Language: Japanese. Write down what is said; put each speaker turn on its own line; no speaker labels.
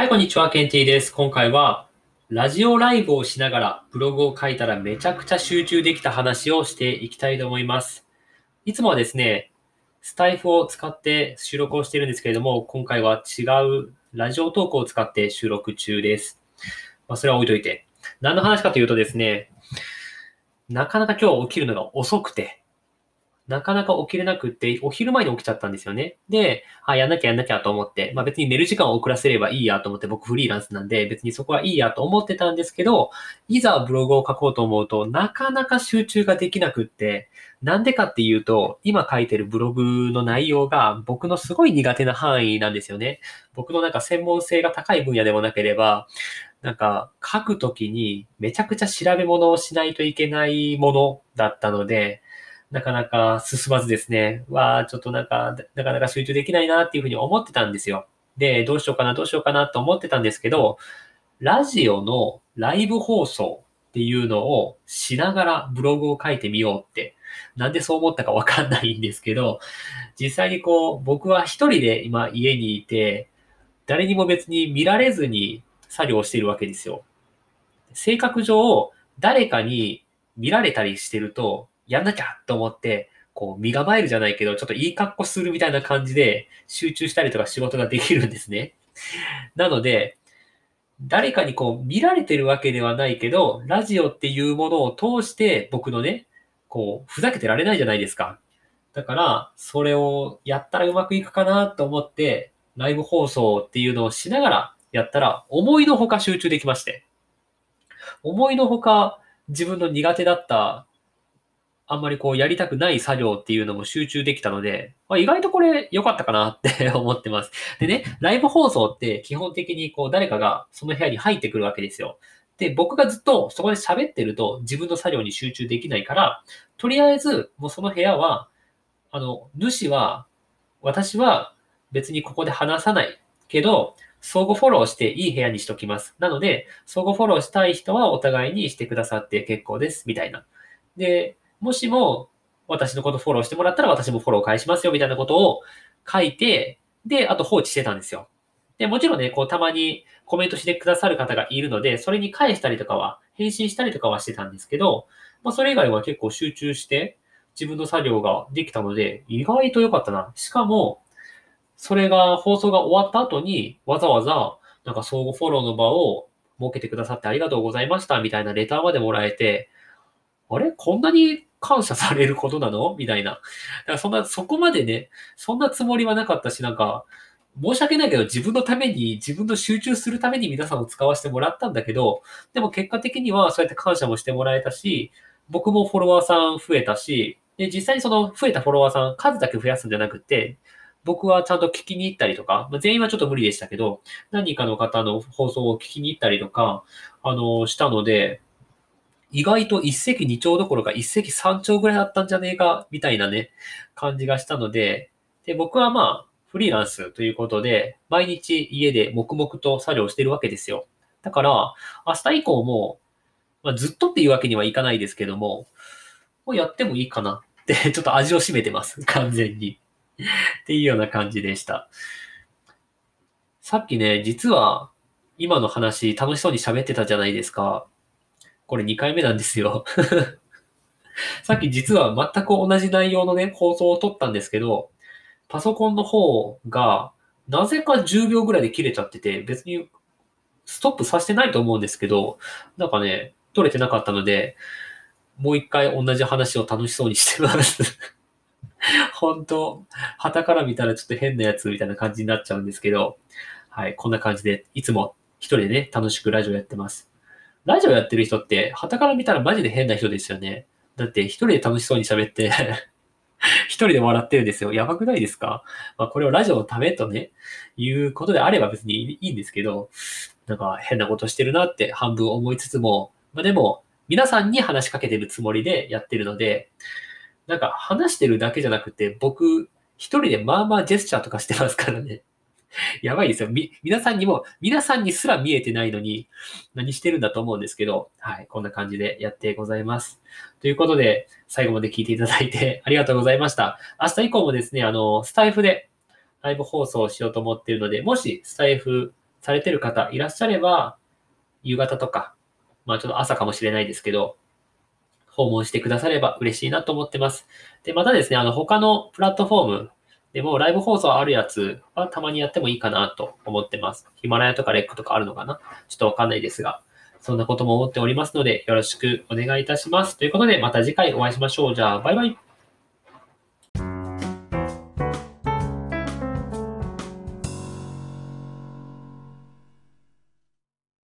はい、こんにちは、ケンティです。今回は、ラジオライブをしながらブログを書いたらめちゃくちゃ集中できた話をしていきたいと思います。いつもはですね、スタイフを使って収録をしているんですけれども、今回は違うラジオトークを使って収録中です。まあ、それは置いといて。何の話かというとですね、なかなか今日起きるのが遅くて、なかなか起きれなくって、お昼前に起きちゃったんですよね。で、あ、やんなきゃやんなきゃと思って、まあ別に寝る時間を遅らせればいいやと思って、僕フリーランスなんで、別にそこはいいやと思ってたんですけど、いざブログを書こうと思うと、なかなか集中ができなくって、なんでかっていうと、今書いてるブログの内容が僕のすごい苦手な範囲なんですよね。僕のなんか専門性が高い分野でもなければ、なんか書くときにめちゃくちゃ調べ物をしないといけないものだったので、なかなか進まずですね、わあ、ちょっとなんか、なかなか集中できないなっていうふうに思ってたんですよ。で、どうしようかな、どうしようかなと思ってたんですけど、ラジオのライブ放送っていうのをしながらブログを書いてみようって、なんでそう思ったかわかんないんですけど、実際にこう、僕は一人で今家にいて、誰にも別に見られずに作業しているわけですよ。性格上、誰かに見られたりしてると、やんなきゃと思って、こう、身構えるじゃないけど、ちょっといい格好するみたいな感じで集中したりとか仕事ができるんですね。なので、誰かにこう見られてるわけではないけど、ラジオっていうものを通して僕のね、こう、ふざけてられないじゃないですか。だから、それをやったらうまくいくかなと思って、ライブ放送っていうのをしながらやったら、思いのほか集中できまして。思いのほか自分の苦手だったあんまりこうやりたくない作業っていうのも集中できたので、まあ、意外とこれ良かったかなって 思ってます。でね、ライブ放送って基本的にこう誰かがその部屋に入ってくるわけですよ。で、僕がずっとそこで喋ってると自分の作業に集中できないから、とりあえずもうその部屋は、あの、主は、私は別にここで話さないけど、相互フォローしていい部屋にしときます。なので、相互フォローしたい人はお互いにしてくださって結構です、みたいな。で、もしも私のことフォローしてもらったら私もフォロー返しますよみたいなことを書いて、で、あと放置してたんですよ。で、もちろんね、こうたまにコメントしてくださる方がいるので、それに返したりとかは、返信したりとかはしてたんですけど、まあそれ以外は結構集中して自分の作業ができたので、意外と良かったな。しかも、それが放送が終わった後に、わざわざ、なんか相互フォローの場を設けてくださってありがとうございましたみたいなレターまでもらえて、あれ？こんなに感謝されることなの？みたいな。だからそんな、そこまでね、そんなつもりはなかったし、なんか、申し訳ないけど、自分のために、自分の集中するために皆さんを使わせてもらったんだけど、でも結果的にはそうやって感謝もしてもらえたし、僕もフォロワーさん増えたし、で、実際にその増えたフォロワーさん、数だけ増やすんじゃなくて、僕はちゃんと聞きに行ったりとか、まあ、全員はちょっと無理でしたけど、何かの方の放送を聞きに行ったりとか、あの、したので、意外と一石二鳥どころか一石三鳥ぐらいだったんじゃねえか、みたいなね、感じがしたので、で、僕はまあ、フリーランスということで、毎日家で黙々と作業してるわけですよ。だから、明日以降も、まあ、ずっとっていうわけにはいかないですけども、もうやってもいいかなって、ちょっと味を占めてます。完全に。っていうような感じでした。さっきね、実は、今の話楽しそうに喋ってたじゃないですか。これ2回目なんですよ さっき実は全く同じ内容のね、放送を撮ったんですけど、パソコンの方が、なぜか10秒ぐらいで切れちゃってて、別にストップさせてないと思うんですけど、なんかね、撮れてなかったので、もう一回同じ話を楽しそうにしてます 本当、旗から見たらちょっと変なやつみたいな感じになっちゃうんですけど、はい、こんな感じで、いつも一人でね、楽しくラジオやってます。ラジオやってる人って、旗から見たらマジで変な人ですよね。だって一人で楽しそうに喋って 一人で笑ってるんですよ。やばくないですか？まあこれをラジオのためとね、いうことであれば別にいいんですけど、なんか変なことしてるなって半分思いつつも、まあでも、皆さんに話しかけてるつもりでやってるので、なんか話してるだけじゃなくて、僕一人でまあまあジェスチャーとかしてますからね。やばいですよ。み、皆さんにも、皆さんにすら見えてないのに、何してるんだと思うんですけど、はい、こんな感じでやってございます。ということで、最後まで聞いていただいて ありがとうございました。明日以降もですね、あの、スタイフでライブ放送をしようと思っているので、もしスタイフされてる方いらっしゃれば、夕方とか、まあちょっと朝かもしれないですけど、訪問してくだされば嬉しいなと思ってます。で、またですね、あの、他のプラットフォームでもライブ放送あるやつはたまにやってもいいかなと思ってます。ヒマラヤとかレックとかあるのかな？ちょっとわかんないですが、そんなことも思っておりますので、よろしくお願いいたします。ということで、また次回お会いしましょう。じゃあ、バイバイ。